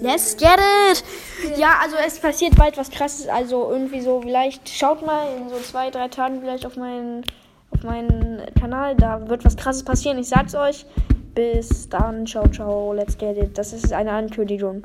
Let's get it! Ja, also es passiert bald was krasses. Also irgendwie so, vielleicht schaut mal in so zwei, drei Tagen vielleicht auf meinen, auf meinen Kanal. Da wird was krasses passieren. Ich sag's euch. Bis dann. Ciao, ciao. Let's get it. Das ist eine Ankündigung.